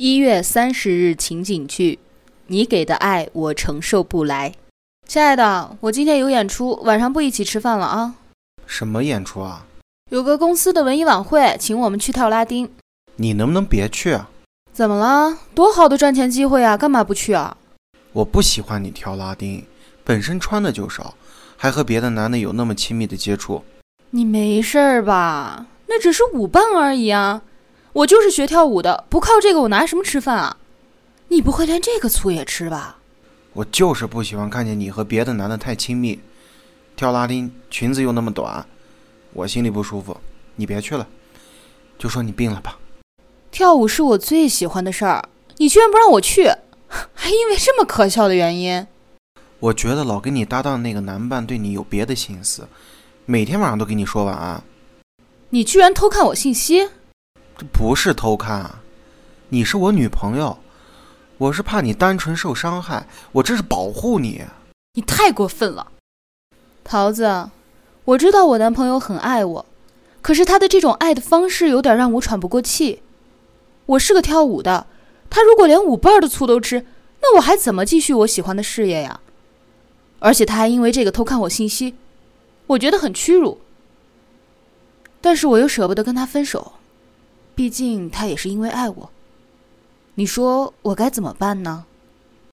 一月三十日情景剧，你给的爱我承受不来。亲爱的，我今天有演出，晚上不一起吃饭了啊。什么演出啊？有个公司的文艺晚会，请我们去跳拉丁。你能不能别去啊？怎么了？多好的赚钱机会啊，干嘛不去啊？我不喜欢你跳拉丁，本身穿的就少，还和别的男的有那么亲密的接触。你没事儿吧？那只是舞伴而已啊。我就是学跳舞的，不靠这个我拿什么吃饭啊？你不会连这个醋也吃吧？我就是不喜欢看见你和别的男的太亲密，跳拉丁裙子又那么短，我心里不舒服。你别去了，就说你病了吧。跳舞是我最喜欢的事儿，你居然不让我去，还因为这么可笑的原因？我觉得老跟你搭档的那个男伴对你有别的心思，每天晚上都跟你说晚安。你居然偷看我信息？这不是偷看，你是我女朋友，我是怕你单纯受伤害，我这是保护你。你太过分了，桃子，我知道我男朋友很爱我，可是他的这种爱的方式有点让我喘不过气。我是个跳舞的，他如果连舞伴的醋都吃，那我还怎么继续我喜欢的事业呀？而且他还因为这个偷看我信息，我觉得很屈辱。但是我又舍不得跟他分手。毕竟他也是因为爱我，你说我该怎么办呢？